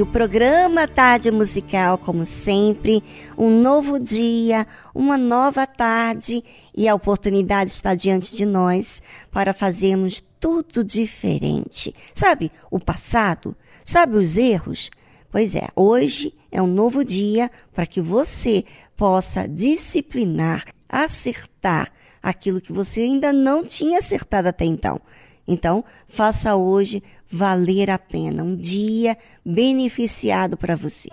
O programa Tarde Musical, como sempre, um novo dia, uma nova tarde e a oportunidade está diante de nós para fazermos tudo diferente. Sabe o passado? Sabe os erros? Pois é, hoje é um novo dia para que você possa disciplinar, acertar aquilo que você ainda não tinha acertado até então. Então, faça hoje valer a pena, um dia beneficiado para você.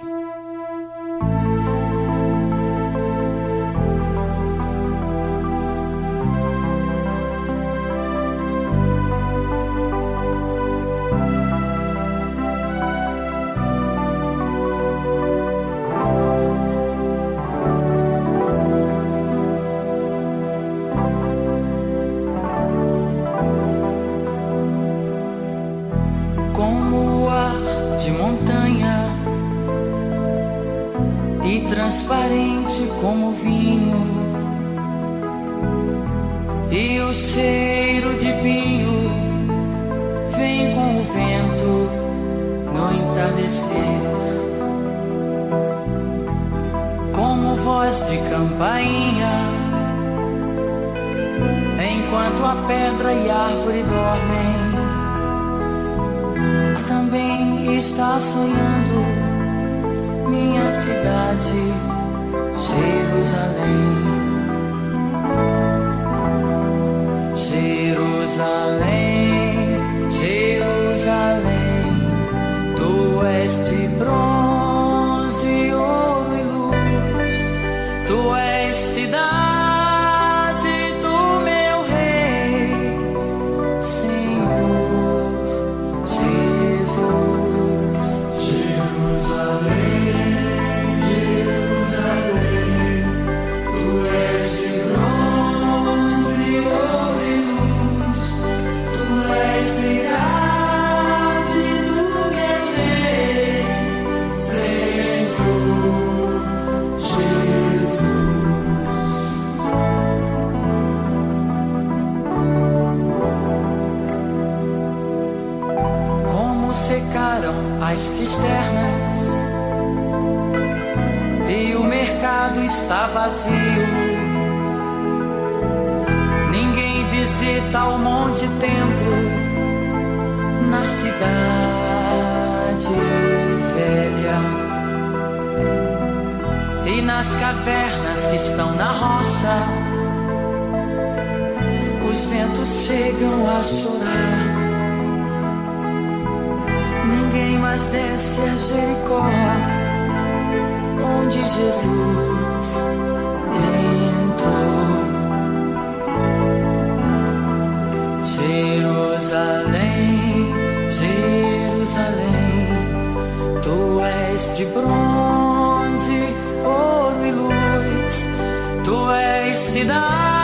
És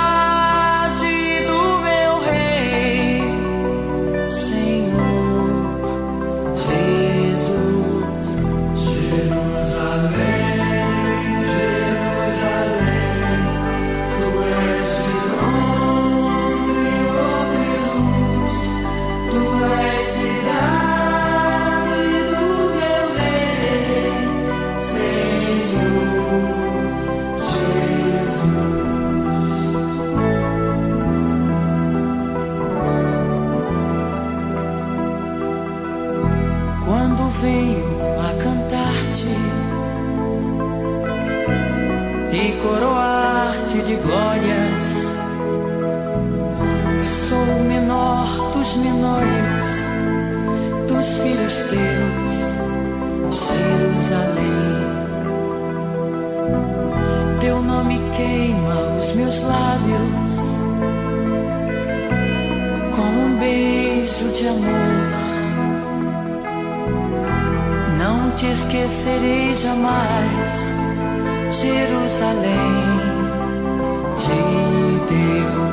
esquecerei jamais Jerusalém de Deus.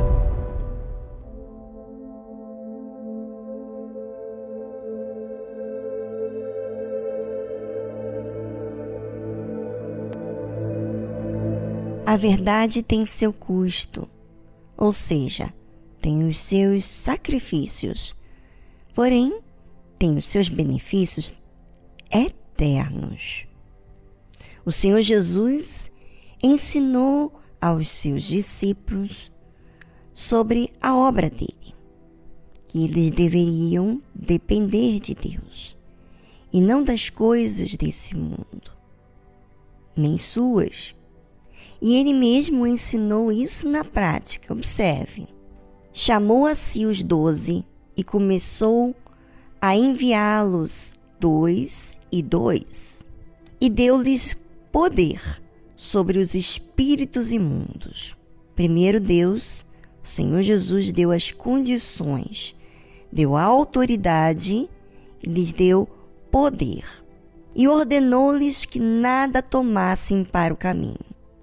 A verdade tem seu custo, ou seja, tem os seus sacrifícios, porém, tem os seus benefícios eternos. O Senhor Jesus ensinou aos seus discípulos sobre a obra dele, que eles deveriam depender de Deus e não das coisas desse mundo, nem suas. E ele mesmo ensinou isso na prática. Observe. Chamou a si os doze e começou a enviá-los dois e dois, e deu-lhes poder sobre os espíritos imundos. Primeiro Deus, o Senhor Jesus deu as condições, deu a autoridade e lhes deu poder. E ordenou-lhes que nada tomassem para o caminho,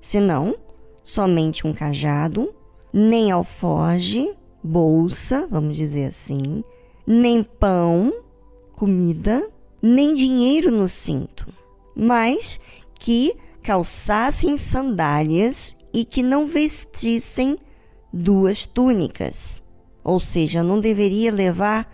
senão somente um cajado, nem alforge, bolsa, vamos dizer assim, nem pão, comida, nem dinheiro no cinto, mas que calçassem sandálias e que não vestissem duas túnicas. Ou seja, não deveria levar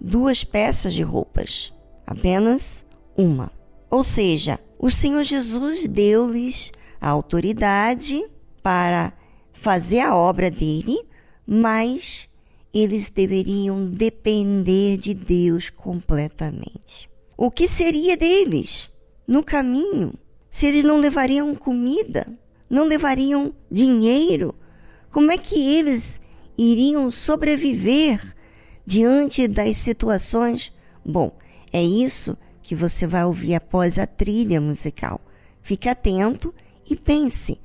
duas peças de roupas, apenas uma. Ou seja, o Senhor Jesus deu-lhes a autoridade para fazer a obra dele, mas eles deveriam depender de Deus completamente. O que seria deles no caminho se eles não levariam comida, não levariam dinheiro? Como é que eles iriam sobreviver diante das situações? Bom, é isso que você vai ouvir após a trilha musical. Fique atento e pense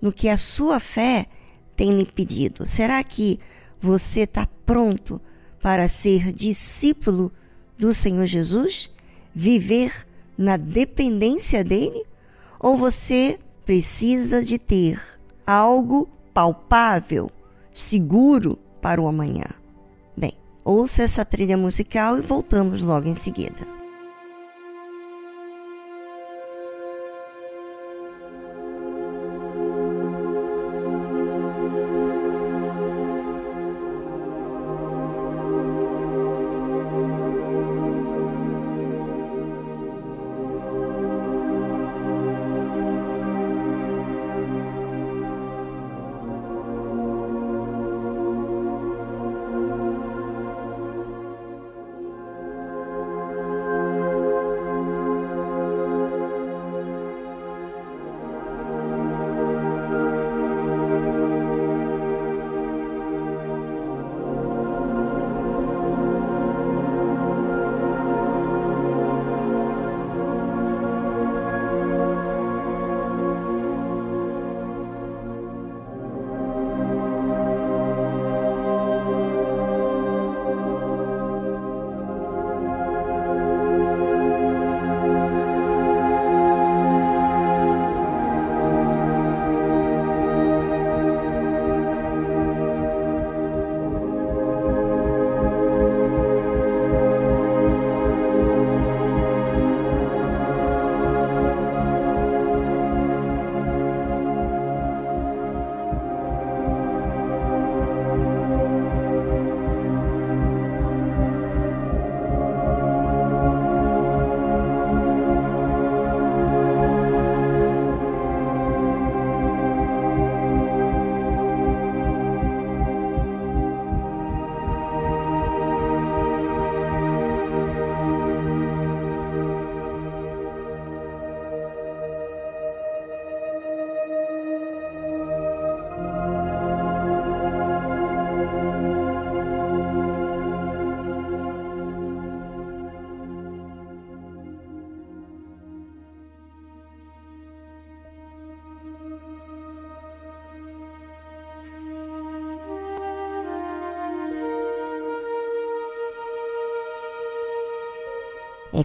no que a sua fé tem lhe pedido. Será que você está pronto para ser discípulo do Senhor Jesus? Viver na dependência dele? Ou você precisa de ter algo palpável, seguro para o amanhã? Bem, ouça essa trilha musical e voltamos logo em seguida.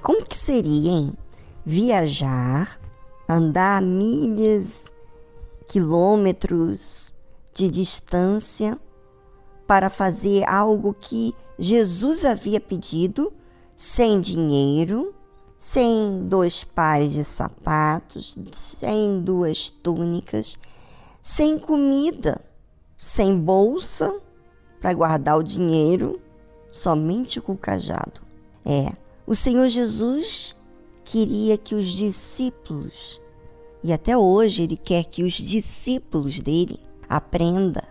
Como que seria, hein? Viajar, andar milhas, quilômetros de distância para fazer algo que Jesus havia pedido, sem dinheiro, sem dois pares de sapatos, sem duas túnicas, sem comida, sem bolsa para guardar o dinheiro, somente com o cajado. É, o Senhor Jesus queria que os discípulos, e até hoje ele quer que os discípulos dele aprenda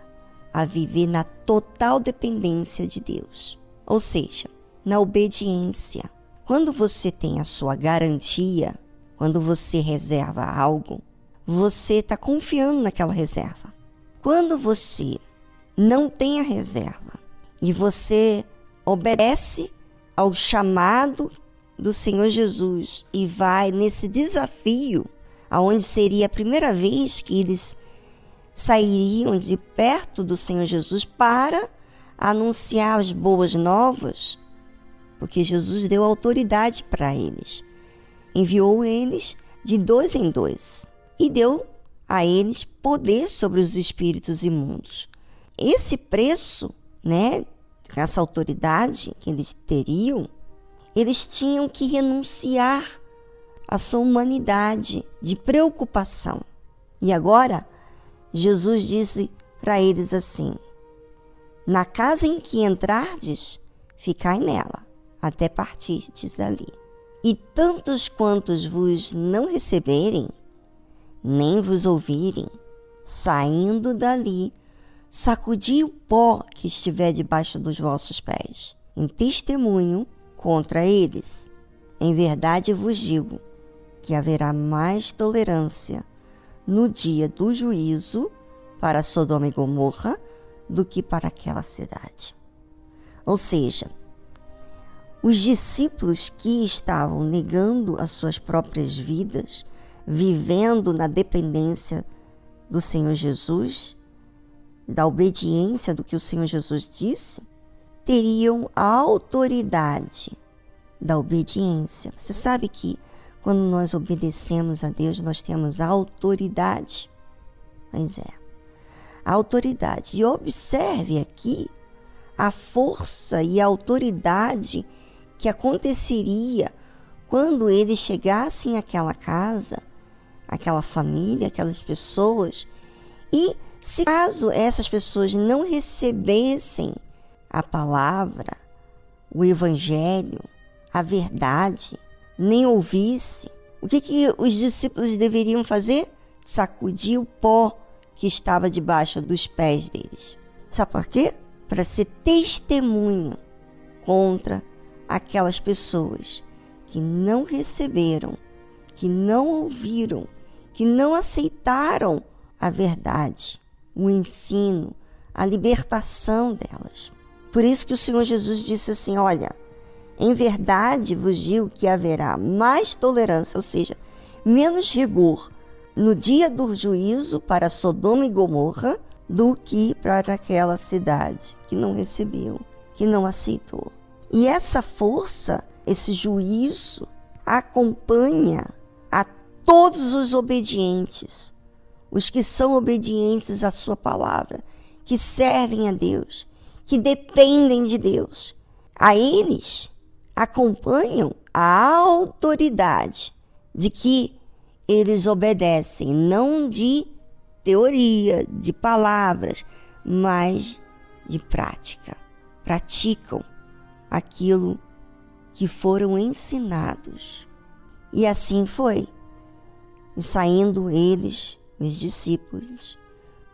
a viver na total dependência de Deus, ou seja, na obediência quando você tem a sua garantia, quando você reserva algo, você está confiando naquela reserva. Quando você não tem a reserva e você obedece ao chamado do Senhor Jesus e vai nesse desafio, aonde seria a primeira vez que eles sairiam de perto do Senhor Jesus para anunciar as boas novas, porque Jesus deu autoridade para eles. Enviou eles de dois em dois e deu a eles poder sobre os espíritos imundos. Esse preço, né, essa autoridade que eles teriam, eles tinham que renunciar à sua humanidade de preocupação. E agora, Jesus disse para eles assim: Na casa em que entrardes, ficai nela até partirdes dali. E tantos quantos vos não receberem, nem vos ouvirem, saindo dali, sacudi o pó que estiver debaixo dos vossos pés, em testemunho contra eles. Em verdade vos digo que haverá mais tolerância no dia do juízo para Sodoma e Gomorra do que para aquela cidade. Ou seja, os discípulos que estavam negando as suas próprias vidas, vivendo na dependência do Senhor Jesus, da obediência do que o Senhor Jesus disse, teriam a autoridade da obediência. Você sabe que quando nós obedecemos a Deus, nós temos autoridade. Pois é, a autoridade. E observe aqui a força e a autoridade que aconteceria quando eles chegassem àquela casa, aquela família, aquelas pessoas, e se caso essas pessoas não recebessem a palavra, o evangelho, a verdade, nem ouvisse, o que, que os discípulos deveriam fazer? Sacudir o pó que estava debaixo dos pés deles. Sabe por quê? Para ser testemunho contra aquelas pessoas que não receberam, que não ouviram, que não aceitaram a verdade, o ensino, a libertação delas. Por isso que o Senhor Jesus disse assim: Olha, em verdade vos digo que haverá mais tolerância, ou seja, menos rigor no dia do juízo para Sodoma e Gomorra do que para aquela cidade que não recebeu, que não aceitou. E essa força, esse juízo, acompanha a todos os obedientes, os que são obedientes à Sua palavra, que servem a Deus, que dependem de Deus. A eles acompanham a autoridade de que eles obedecem, não de teoria, de palavras, mas de prática. Praticam aquilo que foram ensinados. E assim foi. E saindo eles, os discípulos,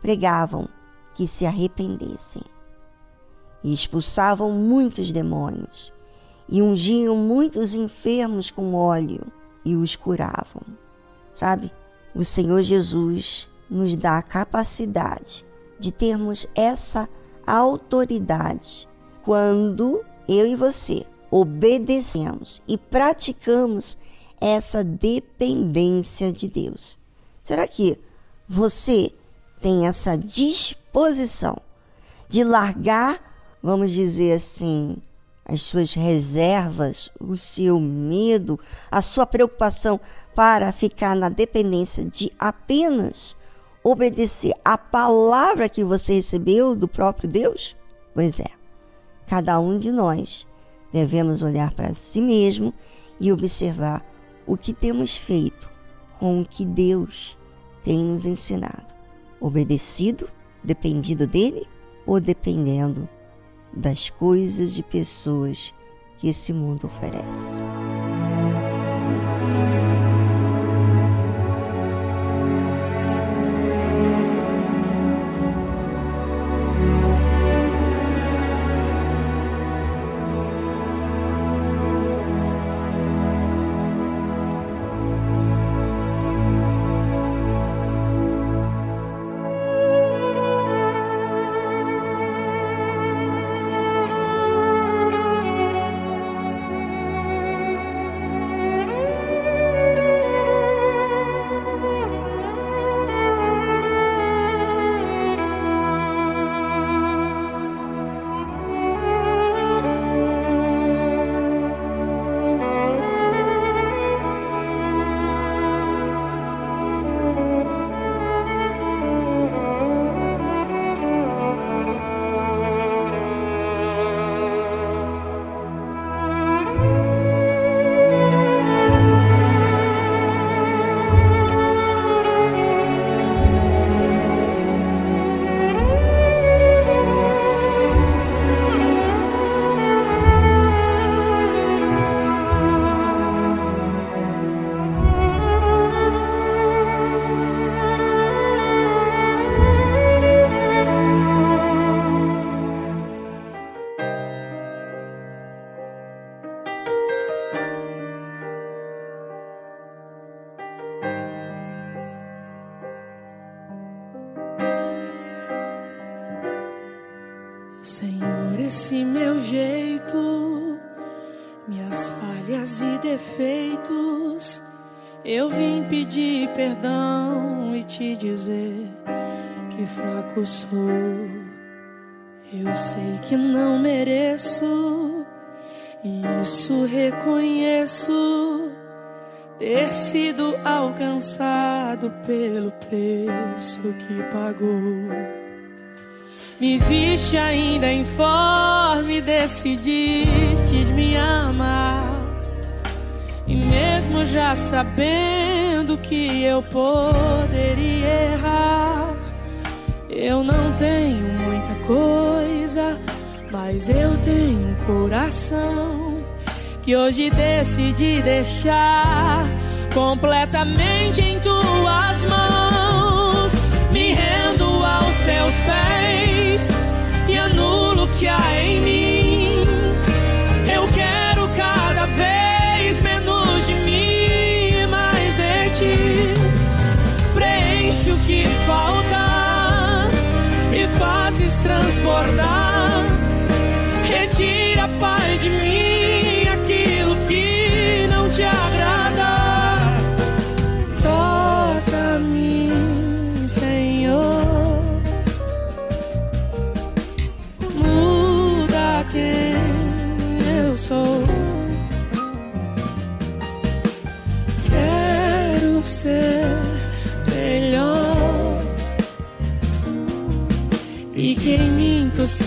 pregavam que se arrependessem. E expulsavam muitos demônios. E ungiam muitos enfermos com óleo e os curavam. Sabe? O Senhor Jesus nos dá a capacidade de termos essa autoridade quando eu e você, obedecemos e praticamos essa dependência de Deus. Será que você tem essa disposição de largar, vamos dizer assim, as suas reservas, o seu medo, a sua preocupação para ficar na dependência de apenas obedecer a palavra que você recebeu do próprio Deus? Pois é, cada um de nós devemos olhar para si mesmo e observar o que temos feito com o que Deus tem nos ensinado. Obedecido, dependido dele ou dependendo das coisas e pessoas que esse mundo oferece. Perdão e te dizer que fraco sou. Eu sei que não mereço, e isso reconheço. Ter sido alcançado pelo preço que pagou. Me viste ainda informe, decidiste me amar. E mesmo já sabendo que eu poderia errar, eu não tenho muita coisa, mas eu tenho um coração que hoje decidi deixar completamente em tuas mãos. Me rendo aos teus pés e anulo o que há em mim. Que falta e fazes transbordar. Retira, Pai, de mim aquilo que não te agrada.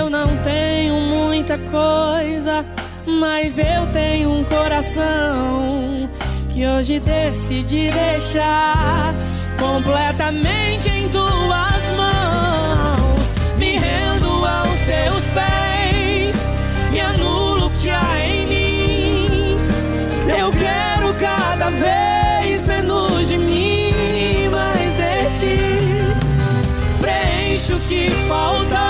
eu não tenho muita coisa, mas eu tenho um coração que hoje decidi deixar completamente em tuas mãos. Me rendo aos teus pés e anulo o que há em mim. Eu quero cada vez menos de mim, mais de ti. Preenche o que falta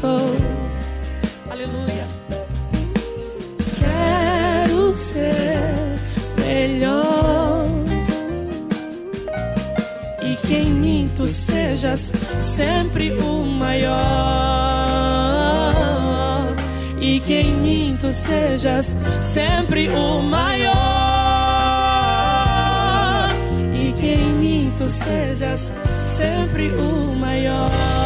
sou. Aleluia. Quero ser melhor. E que em mim tu sejas sempre o maior. E que em mim tu sejas sempre o maior. E que em mim tu sejas sempre o maior.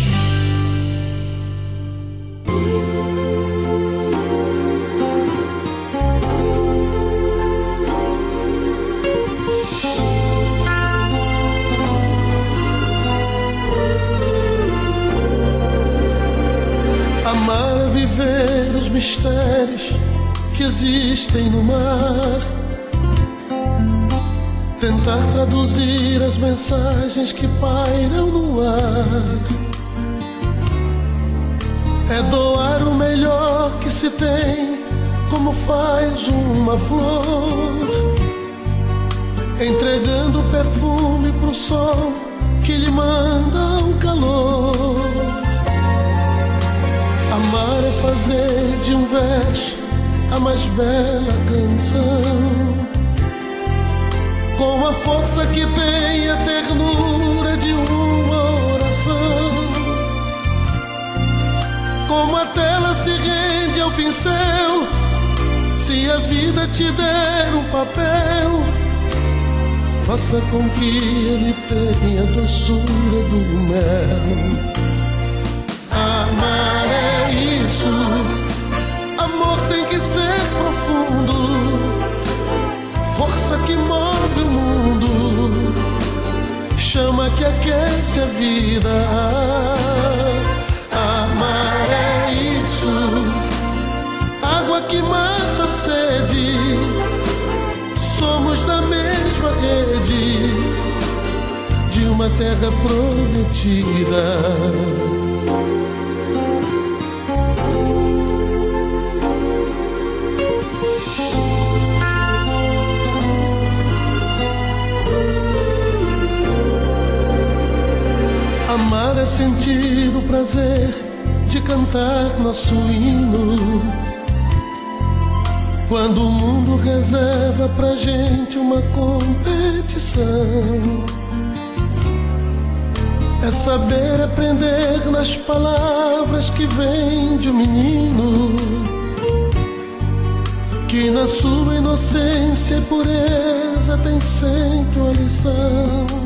mistérios que existem no mar. Tentar traduzir as mensagens que pairam no ar. É doar o melhor que se tem, como faz uma flor. Entregando perfume pro sol que lhe manda o calor. Amar é fazer de um verso a mais bela canção. Com a força que tem a ternura de uma oração. Como a tela se rende ao pincel, se a vida te der um papel, faça com que ele tenha a doçura do mel. Isso. Amor tem que ser profundo, força que move o mundo, chama que aquece a vida. Amar é isso, água que mata a sede, somos da mesma rede de uma terra prometida. Sentir o prazer de cantar nosso hino. Quando o mundo reserva pra gente uma competição. É saber aprender nas palavras que vêm de um menino. Que na sua inocência e pureza tem sempre uma lição.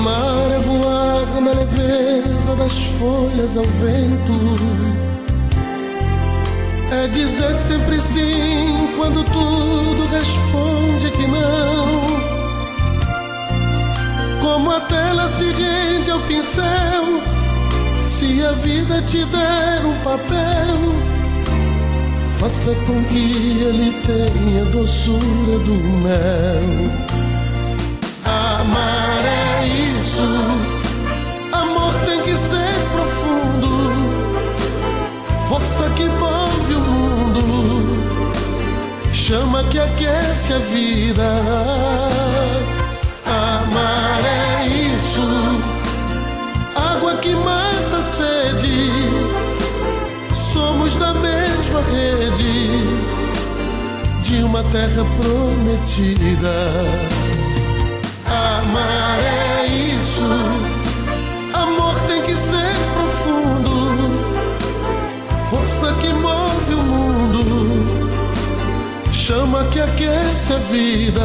Amar é voar na leveza das folhas ao vento. É dizer sempre sim quando tudo responde que não. Como a tela se rende ao pincel, se a vida te der um papel, faça com que ele tenha a doçura do mel. Isso. Amor tem que ser profundo, força que move o mundo, chama que aquece a vida. Amar é isso. Água que mata a sede, somos da mesma rede de uma terra prometida. Amar é isso. Amor tem que ser profundo. Força que move o mundo. Chama que aquece a vida.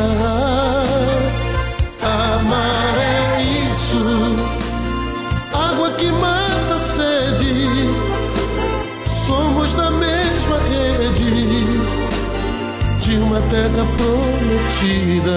Amar é isso. Água que mata a sede. Somos da mesma rede de uma terra prometida.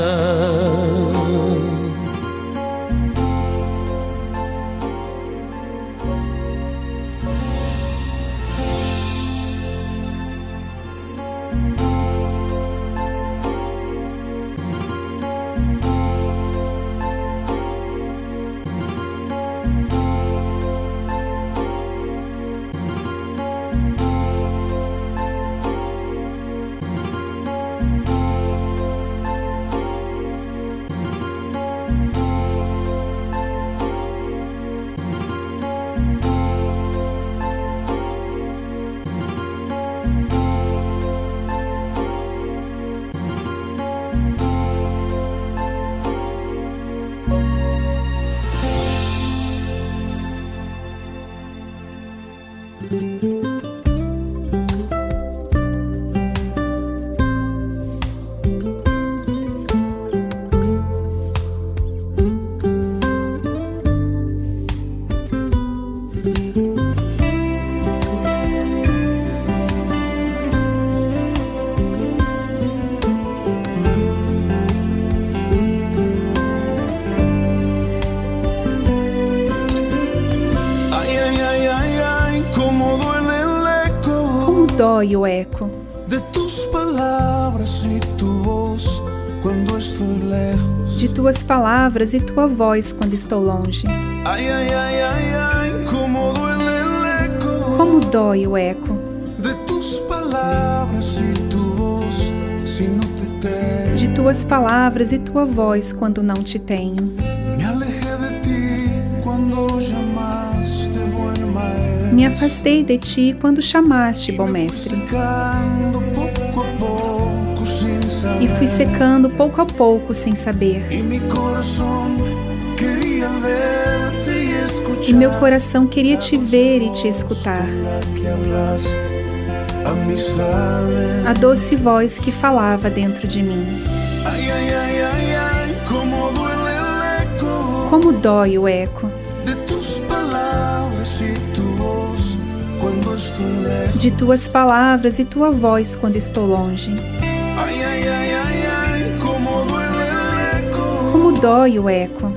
Dói o eco de tuas palavras e tua voz quando estou longe. Ai, ai, ai, como. Como dói o eco de palavras e tu voz se não te tenho. De tuas palavras e tua voz quando não te tenho. Me afastei de ti quando chamaste bom mestre. E fui secando pouco a pouco sem saber. E meu coração queria te ver e te escutar. A doce voz que falava dentro de mim. Como dói o eco de tuas palavras e tua voz quando estou longe. Como dói o eco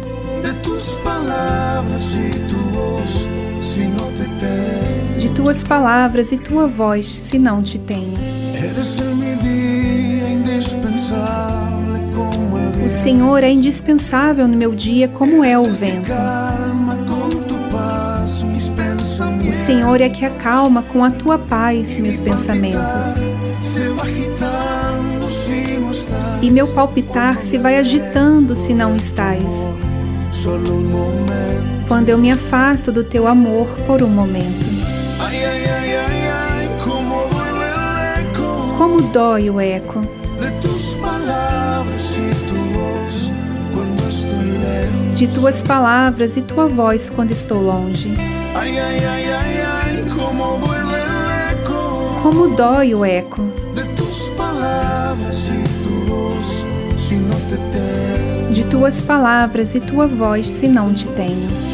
de tuas palavras e tua voz se não te tenho. O Senhor é indispensável no meu dia, como é o vento. O Senhor é que acalma com a tua paz meus pensamentos. E meu palpitar se vai agitando se não estás. Quando eu me afasto do teu amor por um momento. Como dói o eco de tuas palavras e tua voz quando estou longe. Ai, ai, ai, como dói o eco. De tuas palavras e tua voz, se não te tenho.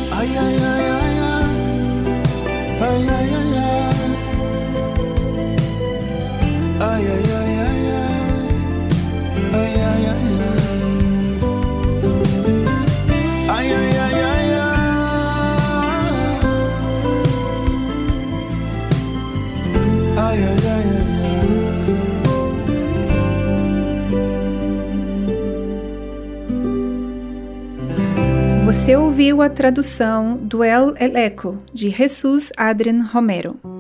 Ouviu a tradução do El Eco de Jesus Adrian Romero.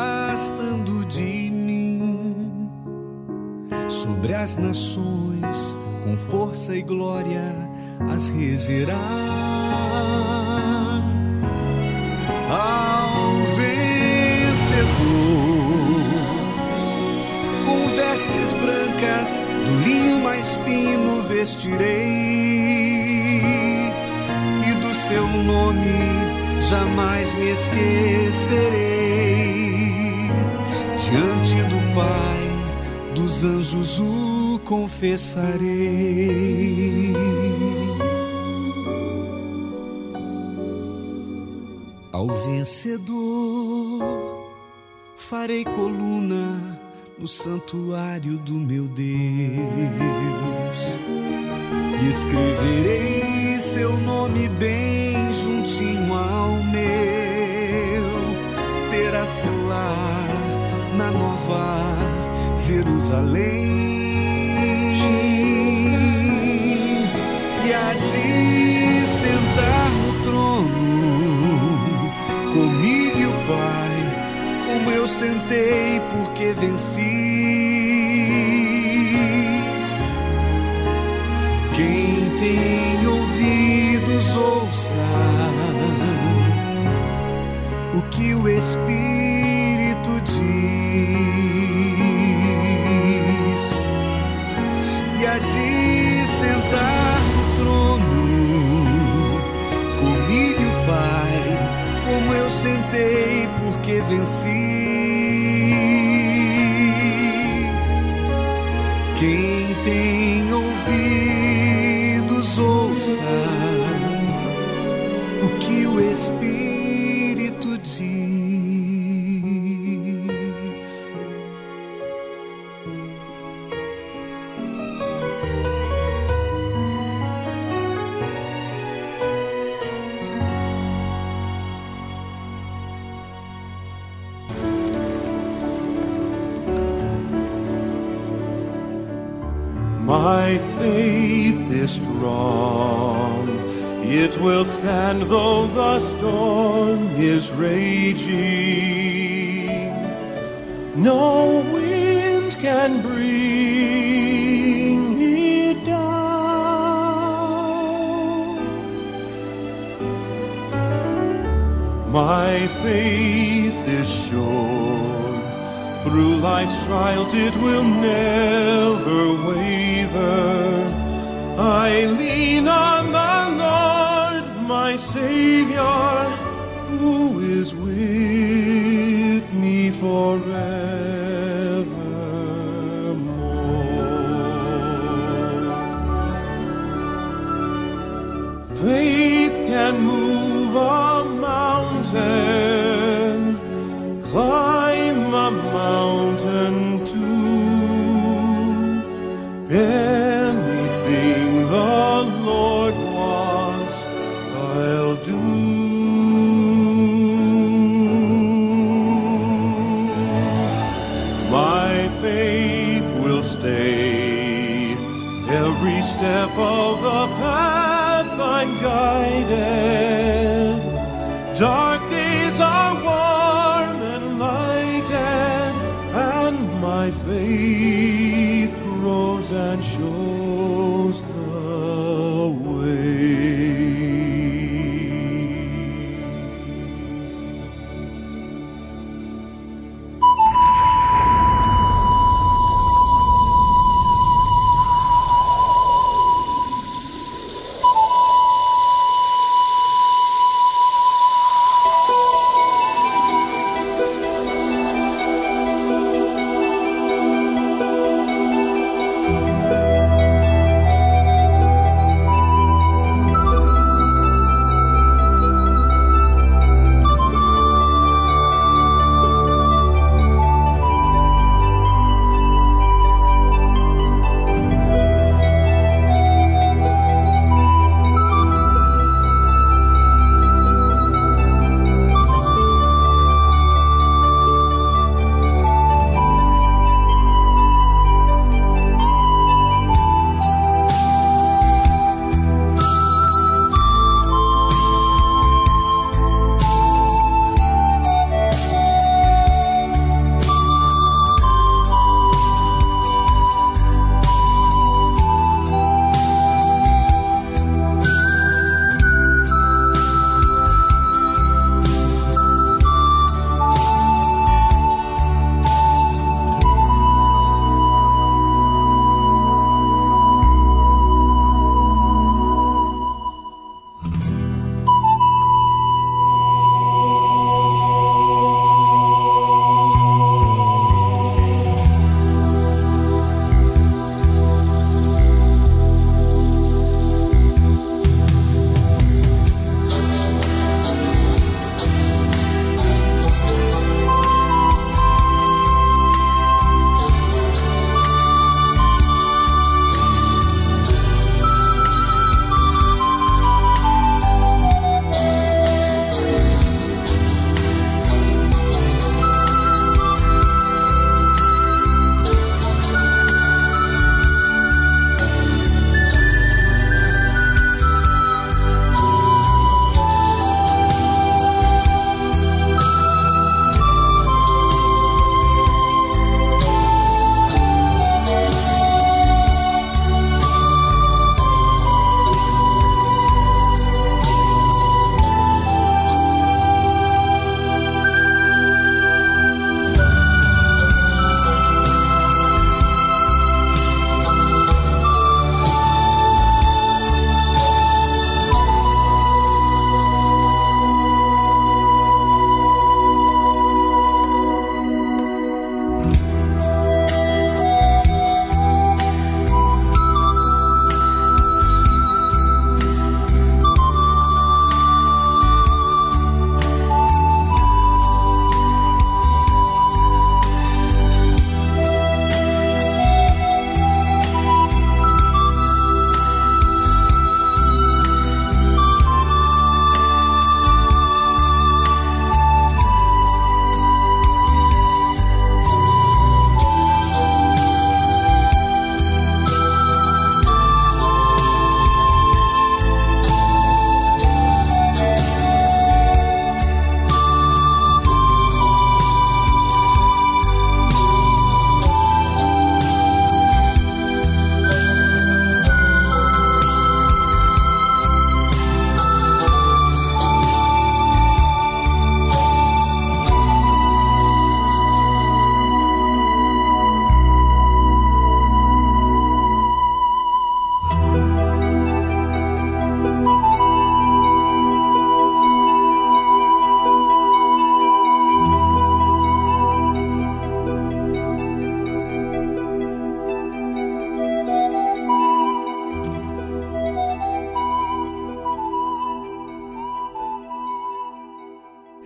Afastando de mim. Sobre as nações, com força e glória, as regerá. Ao vencedor com vestes brancas, do linho mais fino vestirei, e do seu nome jamais me esquecerei. Diante do Pai, dos anjos o confessarei. Ao vencedor farei coluna no santuário do meu Deus e escreverei seu nome bem juntinho ao meu. Terá seu lar na nova Jerusalém. E a de sentar no trono comigo e o Pai, como eu sentei porque venci. Quem tem ouvidos, ouça o que o Espírito sentei porque venci. Quem tem Faith can move a mountain,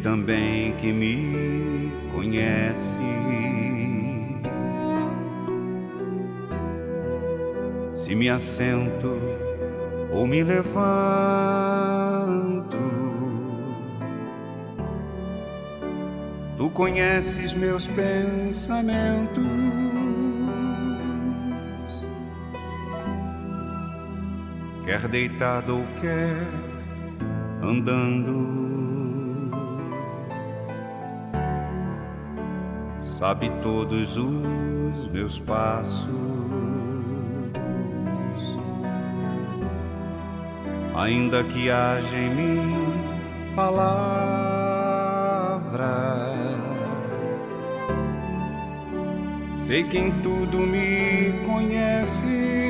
Também que me conhece. Se me assento ou me levanto, tu conheces meus pensamentos. Quer deitado ou quer andando. sabe todos os meus passos. Ainda que haja em mim palavras, sei que em tudo me conhece.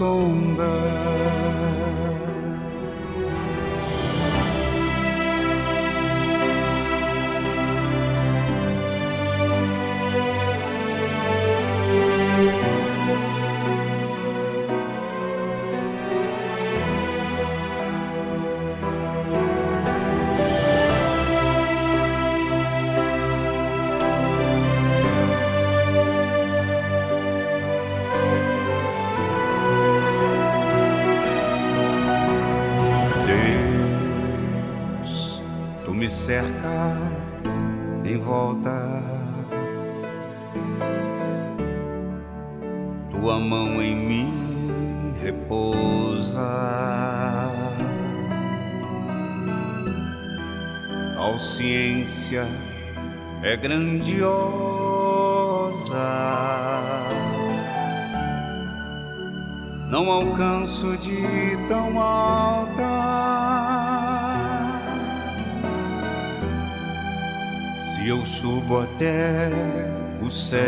tu Tal ciência é grandiosa não alcanço de tão alta. Se eu subo até o céu,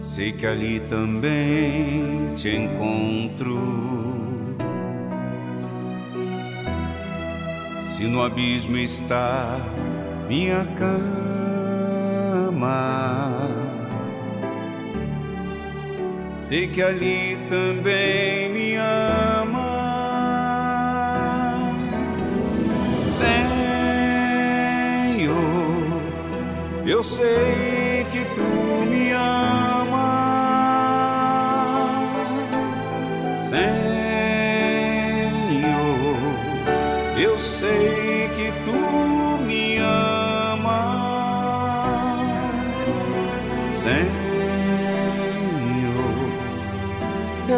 sei que ali também te encontro. Se no abismo está minha cama sei que ali também me amas, Senhor. Eu sei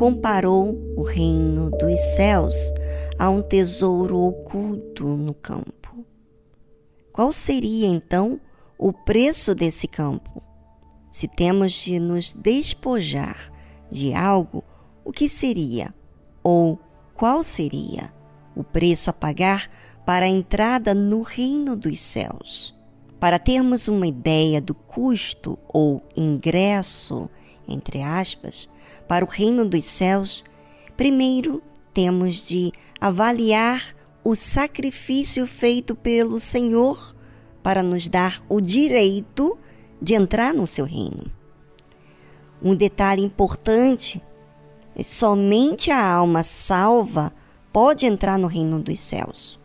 comparou o reino dos céus a um tesouro oculto no campo. Qual seria então o preço desse campo? Se temos de nos despojar de algo, o que seria? Ou qual seria o preço a pagar para a entrada no reino dos céus? Para termos uma ideia do custo ou ingresso, entre aspas, para o reino dos céus, primeiro temos de avaliar o sacrifício feito pelo Senhor para nos dar o direito de entrar no seu reino. Um detalhe importante somente a alma salva pode entrar no reino dos céus.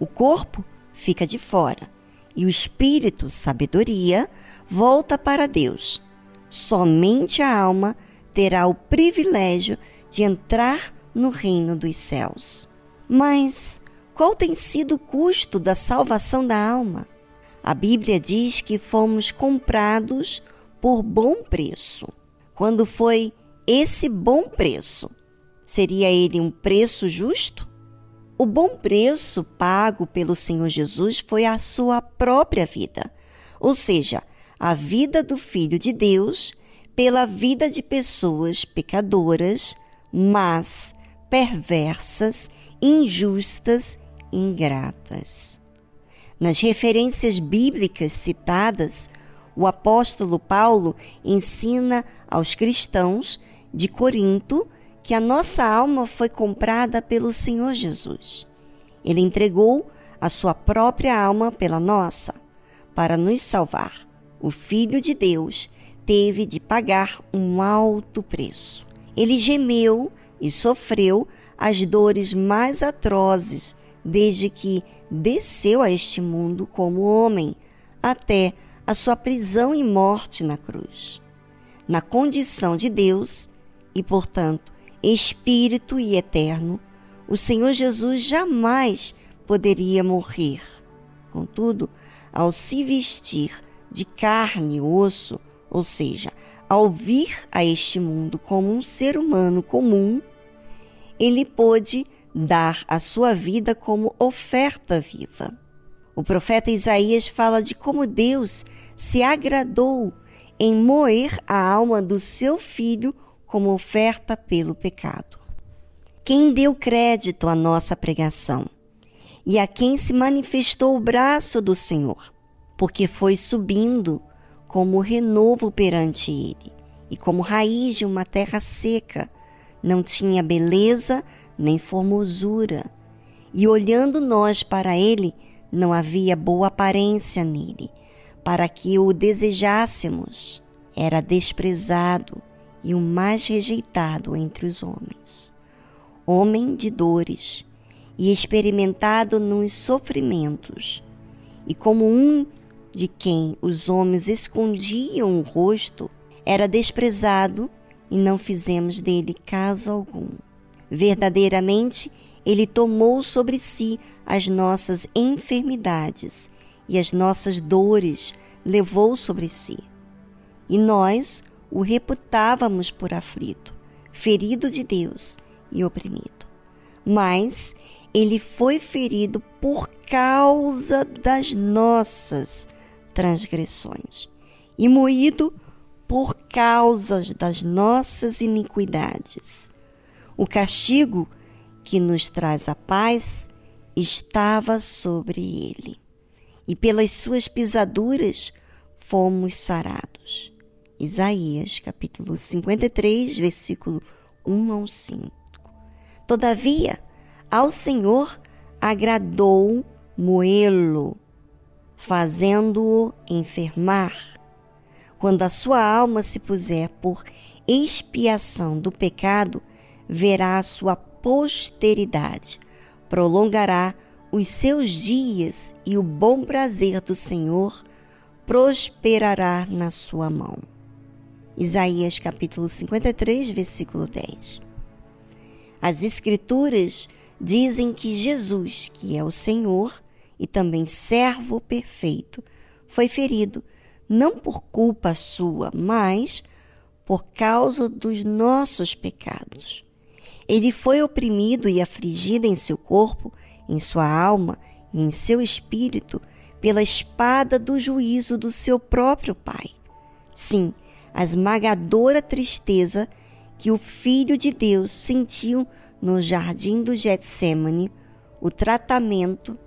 O corpo fica de fora e o espírito, sabedoria, volta para Deus. Somente a alma terá o privilégio de entrar no reino dos céus. Mas qual tem sido o custo da salvação da alma? A Bíblia diz que fomos comprados por bom preço. Quando foi esse bom preço? Seria ele um preço justo? O bom preço pago pelo Senhor Jesus foi a sua própria vida, ou seja, a vida do Filho de Deus pela vida de pessoas pecadoras, mas perversas, injustas e ingratas. Nas referências bíblicas citadas, o apóstolo Paulo ensina aos cristãos de Corinto que a nossa alma foi comprada pelo Senhor Jesus. Ele entregou a sua própria alma pela nossa, para nos salvar. O Filho de Deus teve de pagar um alto preço. Ele gemeu e sofreu as dores mais atrozes desde que desceu a este mundo como homem, até a sua prisão e morte na cruz. Na condição de Deus e, portanto, Espírito e eterno, o Senhor Jesus jamais poderia morrer. Contudo, ao se vestir de carne e osso, ou seja, ao vir a este mundo como um ser humano comum, ele pôde dar a sua vida como oferta viva. O profeta Isaías fala de como Deus se agradou em moer a alma do seu filho como oferta pelo pecado. Quem deu crédito à nossa pregação e a quem se manifestou o braço do Senhor, porque foi subindo como renovo perante ele e como raiz de uma terra seca, não tinha beleza nem formosura. E olhando nós para ele, não havia boa aparência nele, para que o desejássemos. Era desprezado e o mais rejeitado entre os homens. Homem de dores e experimentado nos sofrimentos, e como um de quem os homens escondiam o rosto, era desprezado e não fizemos dele caso algum. Verdadeiramente, ele tomou sobre si as nossas enfermidades e as nossas dores levou sobre si. E nós o reputávamos por aflito, ferido de Deus e oprimido. Mas ele foi ferido por causa das nossas transgressões e moído por causa das nossas iniquidades. O castigo que nos traz a paz estava sobre ele, e pelas suas pisaduras fomos sarados. Isaías, capítulo 53, versículo 1 ao 5. Todavia, ao Senhor agradou moê-lo, fazendo-o enfermar. Quando a sua alma se puser por expiação do pecado, verá a sua posteridade, prolongará os seus dias e o bom prazer do Senhor prosperará na sua mão. Isaías capítulo 53, versículo 10. As Escrituras dizem que Jesus, que é o Senhor e também servo perfeito, foi ferido não por culpa sua, mas por causa dos nossos pecados. Ele foi oprimido e afligido em seu corpo, em sua alma e em seu espírito pela espada do juízo do seu próprio Pai. Sim, a esmagadora tristeza que o Filho de Deus sentiu no jardim do Getsemane, o tratamento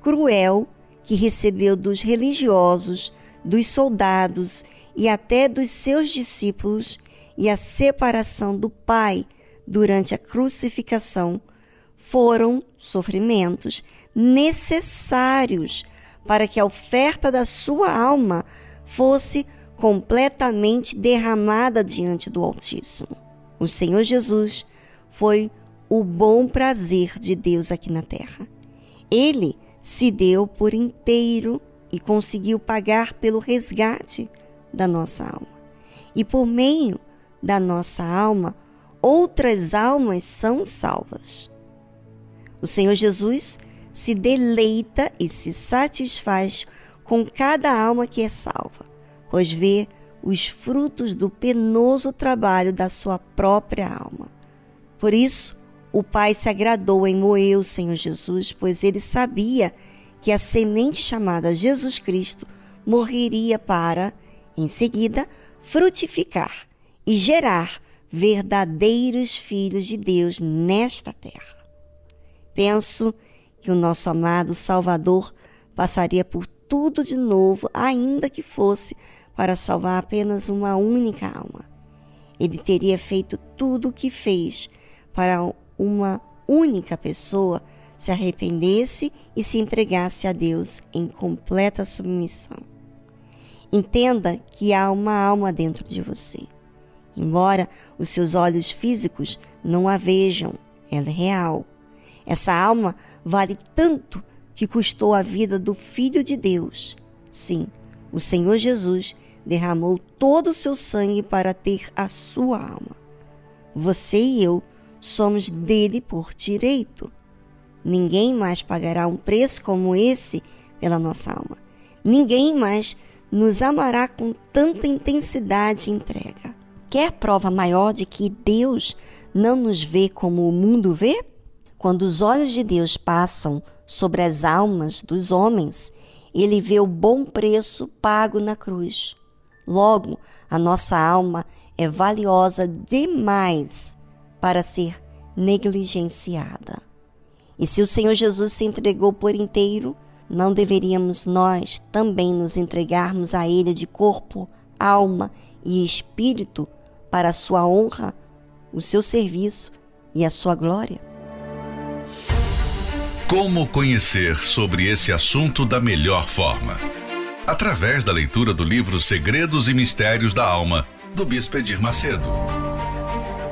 cruel que recebeu dos religiosos, dos soldados e até dos seus discípulos e a separação do Pai durante a crucificação foram sofrimentos necessários para que a oferta da sua alma fosse completamente derramada diante do Altíssimo. O Senhor Jesus foi o bom prazer de Deus aqui na terra. Ele se deu por inteiro e conseguiu pagar pelo resgate da nossa alma. E por meio da nossa alma, outras almas são salvas. O Senhor Jesus se deleita e se satisfaz com cada alma que é salva, pois vê os frutos do penoso trabalho da sua própria alma. Por isso, o Pai se agradou em moer o Senhor Jesus, pois ele sabia que a semente chamada Jesus Cristo morreria para, em seguida, frutificar e gerar verdadeiros filhos de Deus nesta terra. Penso que o nosso amado Salvador passaria por tudo de novo, ainda que fosse para salvar apenas uma única alma. Ele teria feito tudo o que fez para uma única pessoa se arrependesse e se entregasse a Deus em completa submissão. Entenda que há uma alma dentro de você. Embora os seus olhos físicos não a vejam, ela é real. Essa alma vale tanto que custou a vida do Filho de Deus. Sim, o Senhor Jesus derramou todo o seu sangue para ter a sua alma. Você e eu somos dele por direito. Ninguém mais pagará um preço como esse pela nossa alma. Ninguém mais nos amará com tanta intensidade e entrega. Quer prova maior de que Deus não nos vê como o mundo vê? Quando os olhos de Deus passam sobre as almas dos homens, ele vê o bom preço pago na cruz. Logo, a nossa alma é valiosa demais para ser negligenciada. E se o Senhor Jesus se entregou por inteiro, não deveríamos nós também nos entregarmos a Ele de corpo, alma e espírito para a sua honra, o seu serviço e a sua glória? Como conhecer sobre esse assunto da melhor forma? Através da leitura do livro Segredos e Mistérios da Alma, do Bispo Edir Macedo.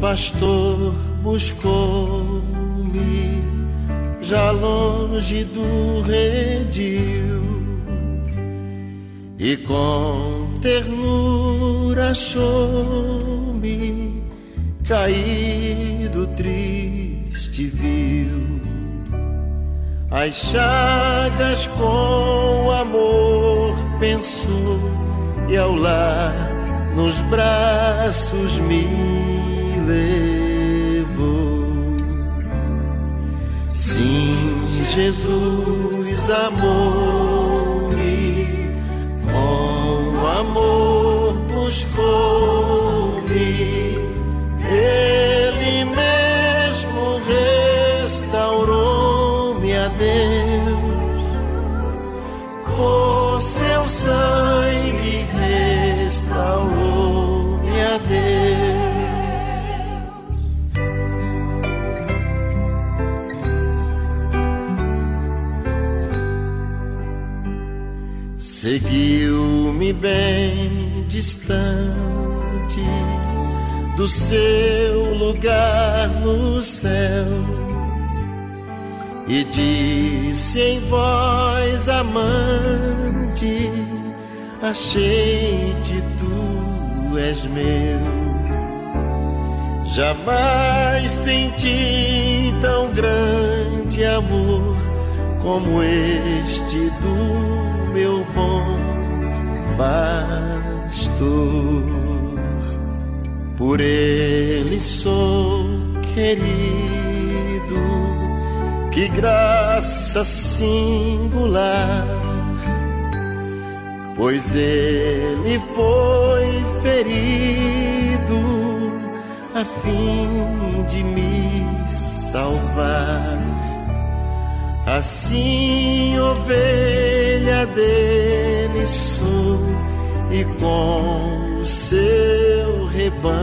pastor buscou-me já longe do redil. E com ternura achou-me caído, triste viu as chagas com amor pensou e ao lar nos braços me levou. Sim, Jesus amou-me, com amor buscou-me, bem distante do seu lugar no céu e disse em voz amante: Achei-te, tu és meu. Jamais senti tão grande amor como este do meu bom pastor. Por ele sou querido, que graça singular, pois ele foi ferido a fim de me salvar. Assim, ovelha dele sou, e com o seu rebanho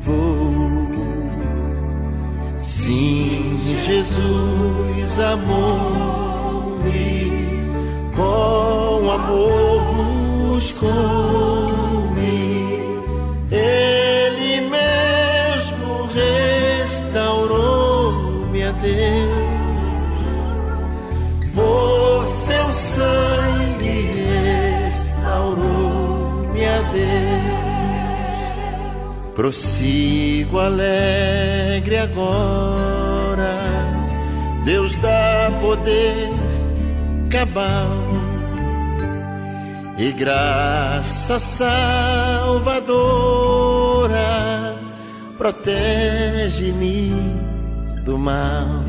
vou. Sim, Jesus amou-me, com amor buscou-me, Deus. Prossigo alegre agora, Deus dá poder cabal e graça salvadora protege-me do mal.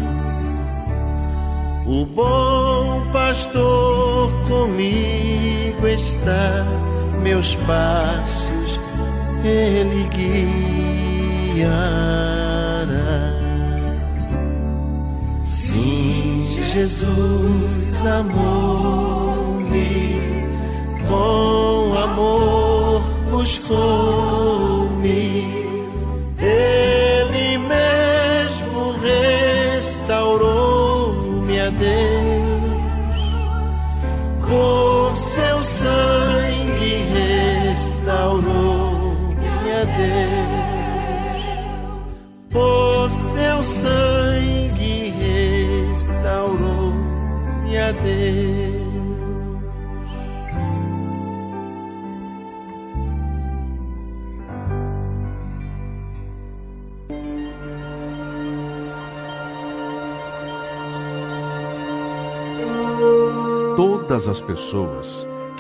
O bom pastor comigo está, meus passos ele guiará. Sim, Jesus amou-me, com amor buscou-me. Ele mesmo restaurou-me a Deus, por seu sangue restaurou-me a Deus, por seu sangue restaurou-me a Deus. Todas as pessoas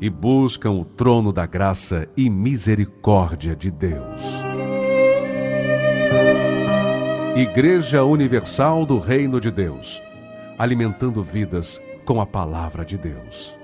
e buscam o trono da graça e misericórdia de Deus. Igreja Universal do Reino de Deus, alimentando vidas com a palavra de Deus.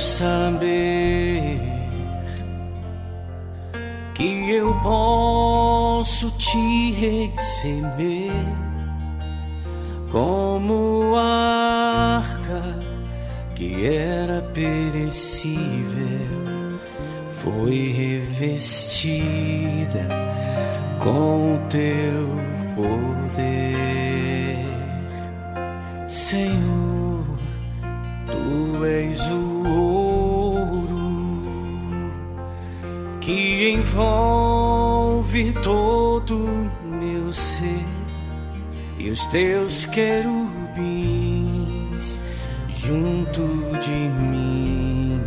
saber que eu posso te receber como a arca que era perecível foi revestida com o teu poder, Senhor. todo meu ser e os teus querubins junto de mim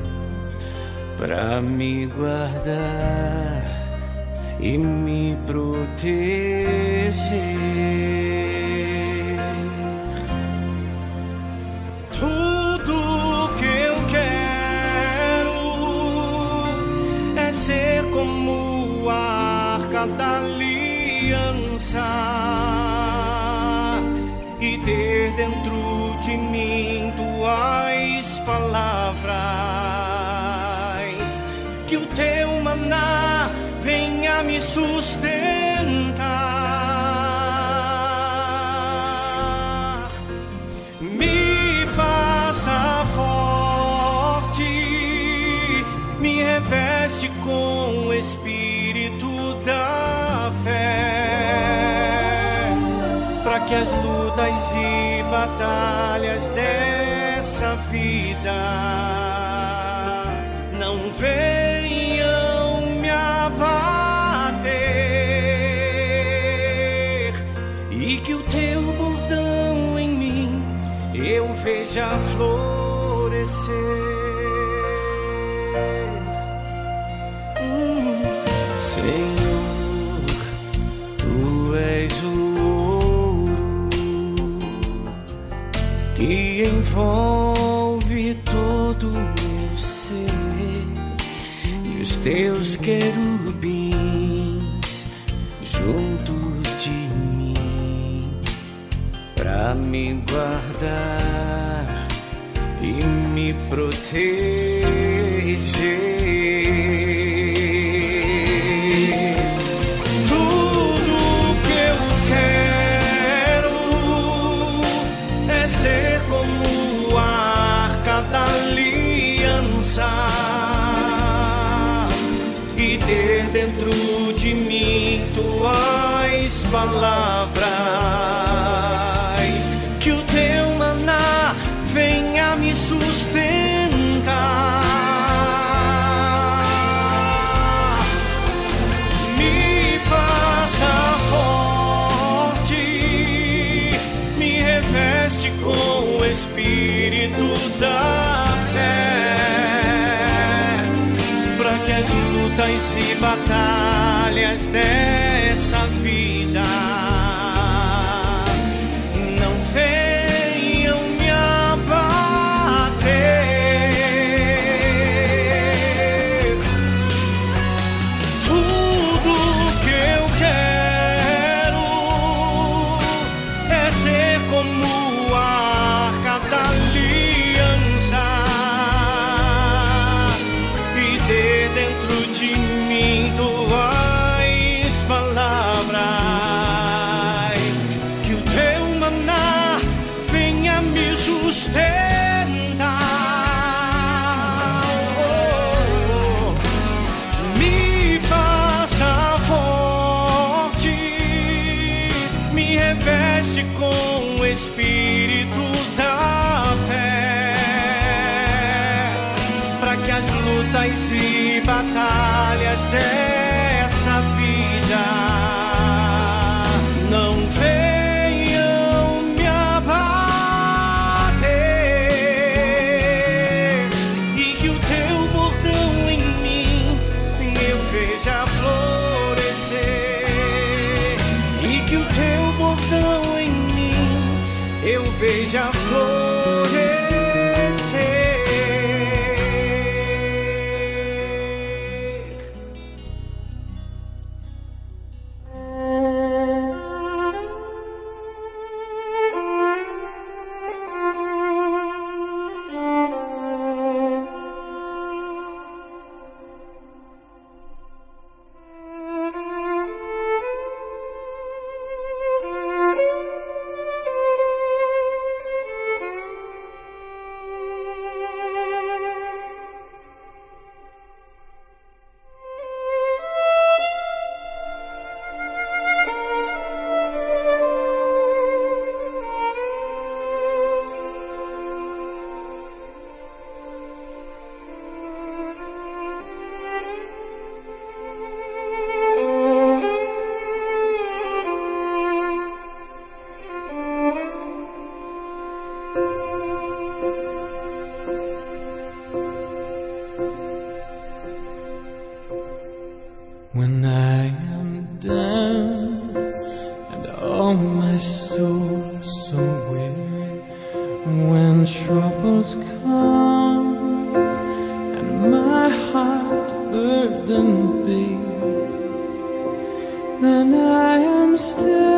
para me guardar e me proteger. batalhas envolve todo o meu ser e os teus querubins juntos de mim para me guardar e me proteger. batalhas dela. Heart burdened be, then I am still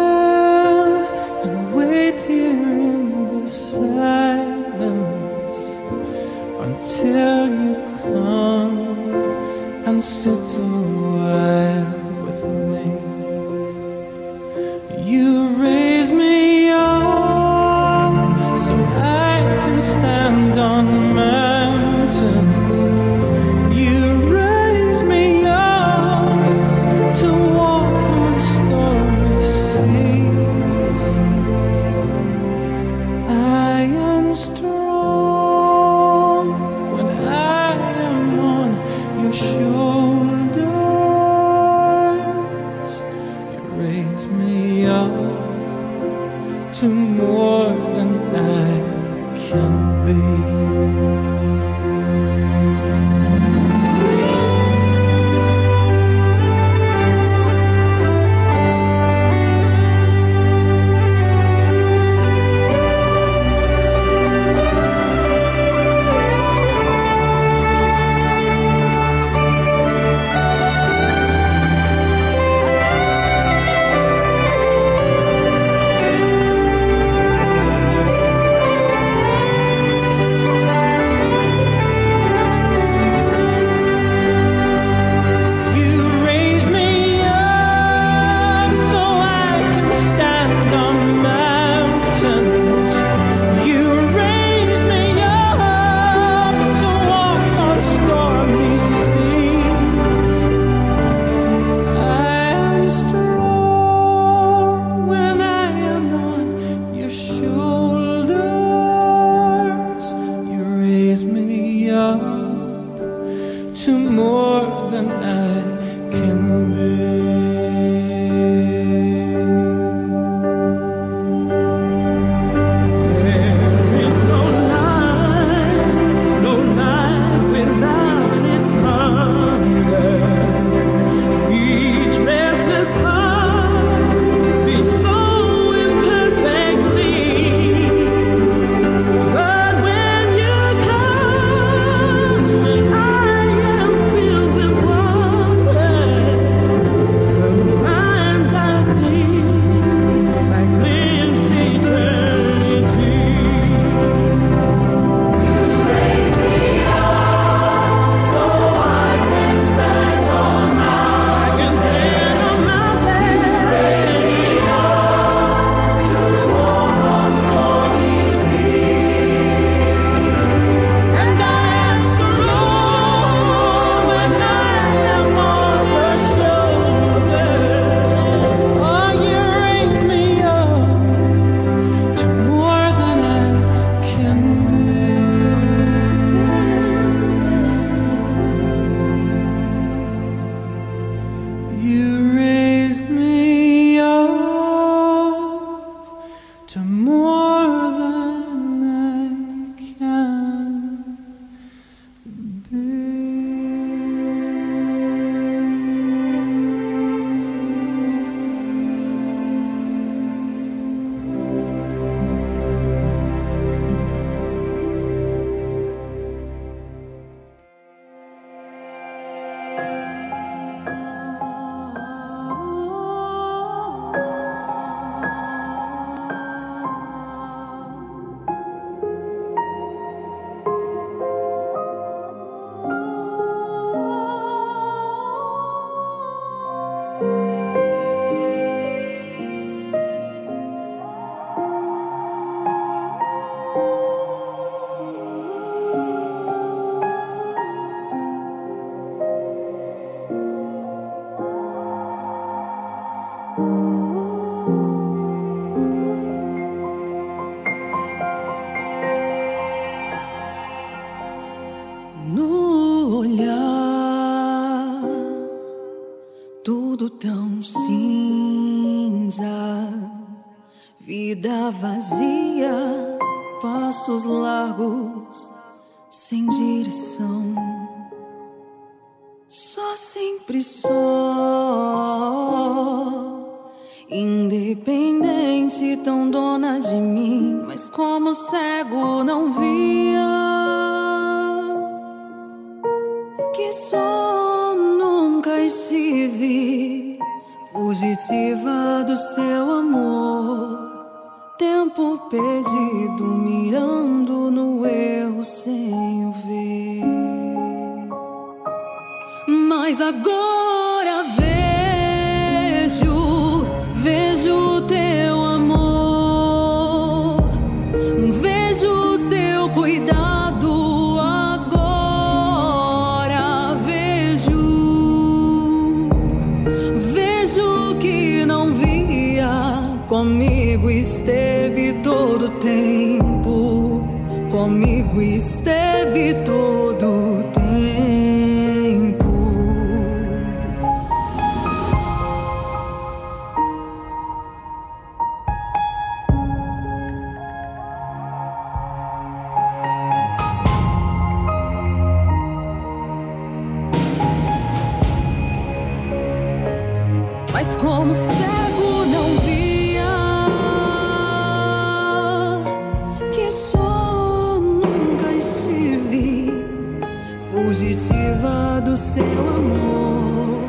fugitiva do seu amor.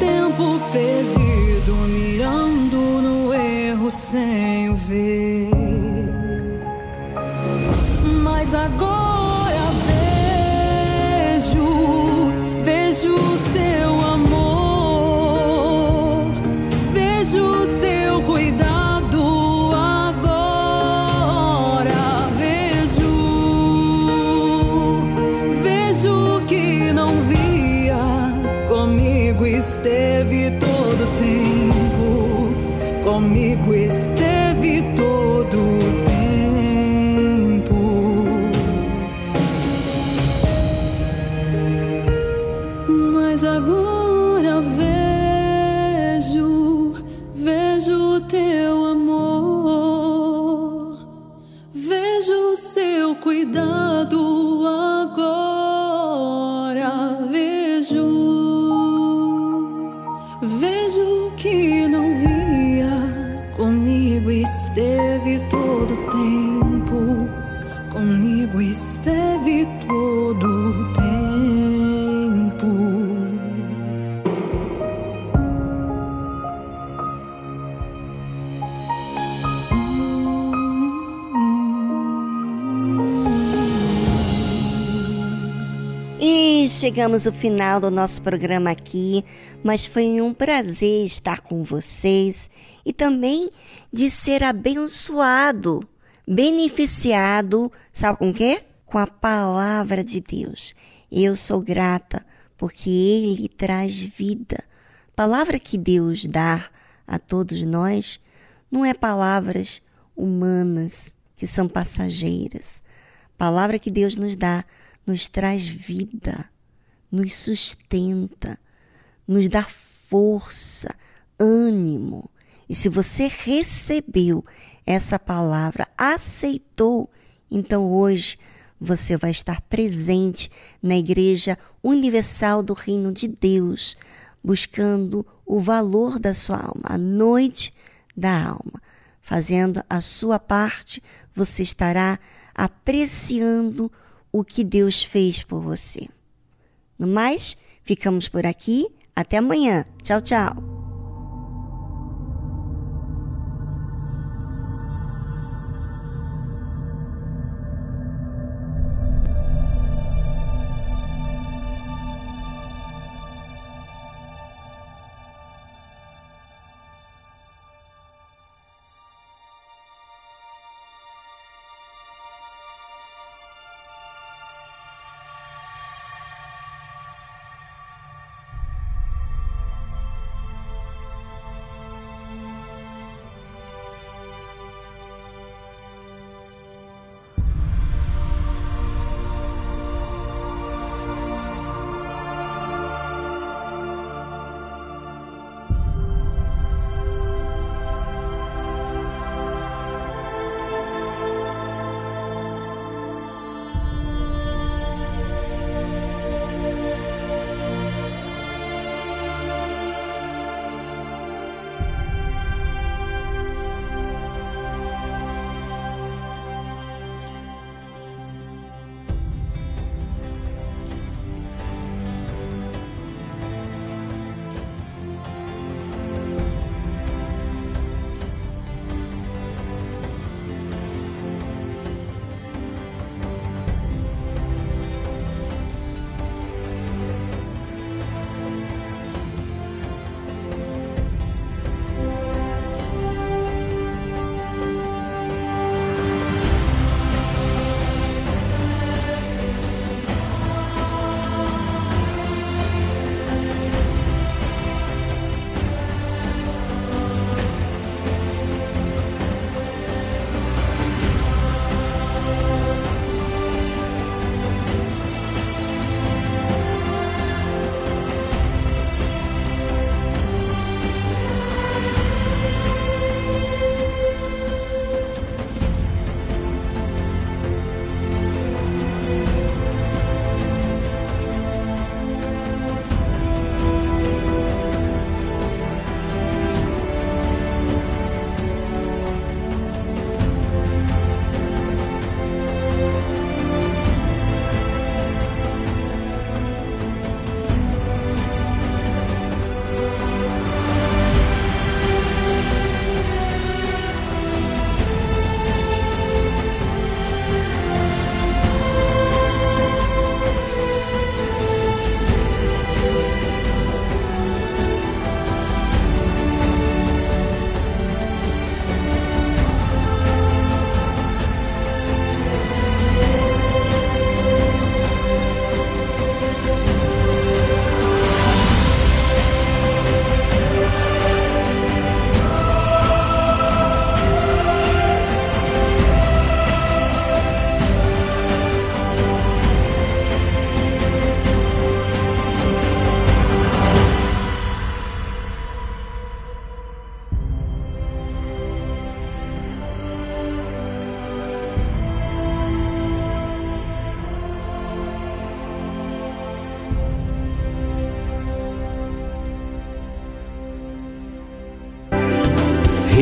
Tempo perdido mirando no erro sem o ver. Mas agora chegamos ao final do nosso programa aqui, mas foi um prazer estar com vocês e também de ser abençoado, beneficiado, sabe com quê? Com a palavra de Deus. Eu sou grata porque ele traz vida. Palavra que Deus dá a todos nós não é palavras humanas que são passageiras. Palavra que Deus nos dá nos traz vida, nos sustenta, nos dá força, ânimo. E se você recebeu essa palavra, aceitou, então hoje você vai estar presente na Igreja Universal do Reino de Deus, buscando o valor da sua alma, a noite da alma. Fazendo a sua parte, você estará apreciando o que Deus fez por você. No mais, ficamos por aqui. Até amanhã. Tchau, tchau.